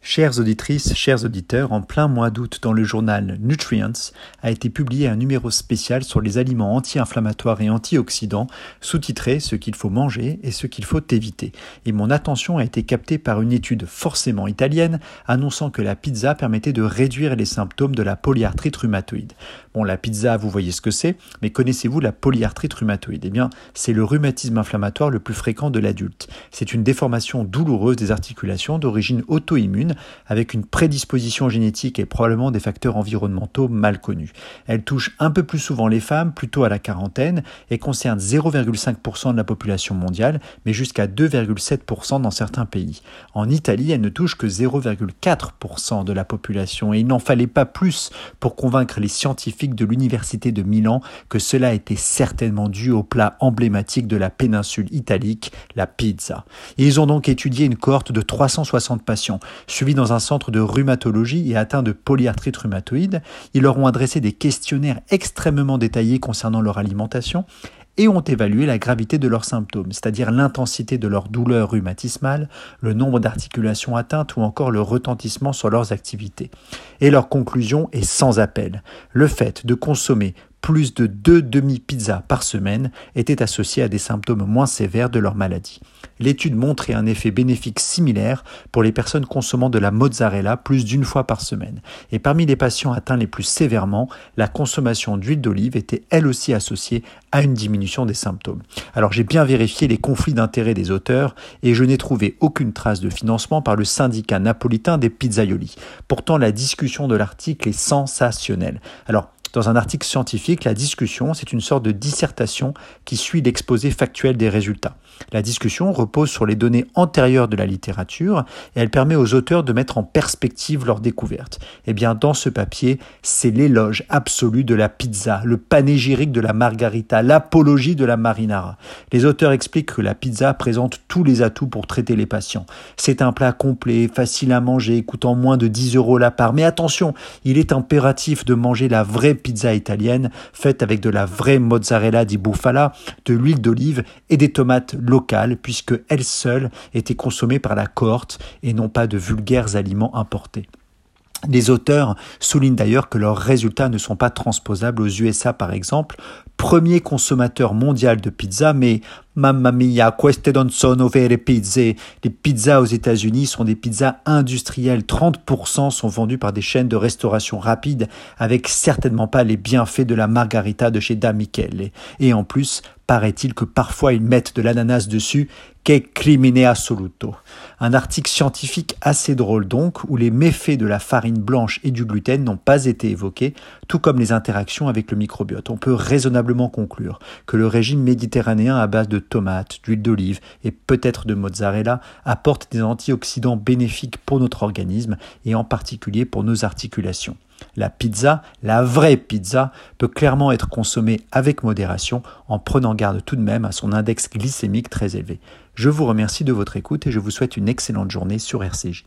Chères auditrices, chers auditeurs, en plein mois d'août, dans le journal Nutrients, a été publié un numéro spécial sur les aliments anti-inflammatoires et antioxydants, sous-titré Ce qu'il faut manger et ce qu'il faut éviter. Et mon attention a été captée par une étude forcément italienne annonçant que la pizza permettait de réduire les symptômes de la polyarthrite rhumatoïde. Bon, la pizza, vous voyez ce que c'est, mais connaissez-vous la polyarthrite rhumatoïde? Eh bien, c'est le rhumatisme inflammatoire le plus fréquent de l'adulte. C'est une déformation douloureuse des articulations d'origine auto-immune avec une prédisposition génétique et probablement des facteurs environnementaux mal connus. Elle touche un peu plus souvent les femmes, plutôt à la quarantaine, et concerne 0,5% de la population mondiale, mais jusqu'à 2,7% dans certains pays. En Italie, elle ne touche que 0,4% de la population, et il n'en fallait pas plus pour convaincre les scientifiques de l'Université de Milan que cela était certainement dû au plat emblématique de la péninsule italique, la pizza. Ils ont donc étudié une cohorte de 360 patients suivis dans un centre de rhumatologie et atteints de polyarthrite rhumatoïde. Ils leur ont adressé des questionnaires extrêmement détaillés concernant leur alimentation et ont évalué la gravité de leurs symptômes, c'est-à-dire l'intensité de leur douleur rhumatismale, le nombre d'articulations atteintes ou encore le retentissement sur leurs activités. Et leur conclusion est sans appel. Le fait de consommer plus de deux demi-pizzas par semaine étaient associés à des symptômes moins sévères de leur maladie. L'étude montrait un effet bénéfique similaire pour les personnes consommant de la mozzarella plus d'une fois par semaine. Et parmi les patients atteints les plus sévèrement, la consommation d'huile d'olive était elle aussi associée à une diminution des symptômes. Alors j'ai bien vérifié les conflits d'intérêts des auteurs et je n'ai trouvé aucune trace de financement par le syndicat napolitain des pizzaioli. Pourtant la discussion de l'article est sensationnelle. Alors dans un article scientifique, la discussion, c'est une sorte de dissertation qui suit l'exposé factuel des résultats. La discussion repose sur les données antérieures de la littérature et elle permet aux auteurs de mettre en perspective leurs découvertes. Eh bien, dans ce papier, c'est l'éloge absolu de la pizza, le panégyrique de la margarita, l'apologie de la marinara. Les auteurs expliquent que la pizza présente tous les atouts pour traiter les patients. C'est un plat complet, facile à manger, coûtant moins de 10 euros la part. Mais attention, il est impératif de manger la vraie pizza italienne, faite avec de la vraie mozzarella di bufala, de l'huile d'olive et des tomates locales, puisque elles seules étaient consommées par la cohorte et non pas de vulgaires aliments importés. Les auteurs soulignent d'ailleurs que leurs résultats ne sont pas transposables aux USA par exemple, premier consommateur mondial de pizza, mais mamma mia, queste non sono vere pizze. Les pizzas aux États-Unis sont des pizzas industrielles. 30% sont vendus par des chaînes de restauration rapide avec certainement pas les bienfaits de la margarita de chez Da Michele. Et en plus, paraît-il que parfois ils mettent de l'ananas dessus, qu'est crimine assoluto. Un article scientifique assez drôle donc, où les méfaits de la farine blanche et du gluten n'ont pas été évoqués, tout comme les interactions avec le microbiote. On peut raisonnablement conclure que le régime méditerranéen à base de tomates, d'huile d'olive et peut-être de mozzarella apporte des antioxydants bénéfiques pour notre organisme et en particulier pour nos articulations. La pizza, la vraie pizza, peut clairement être consommée avec modération en prenant garde tout de même à son index glycémique très élevé. Je vous remercie de votre écoute et je vous souhaite une excellente journée sur RCJ.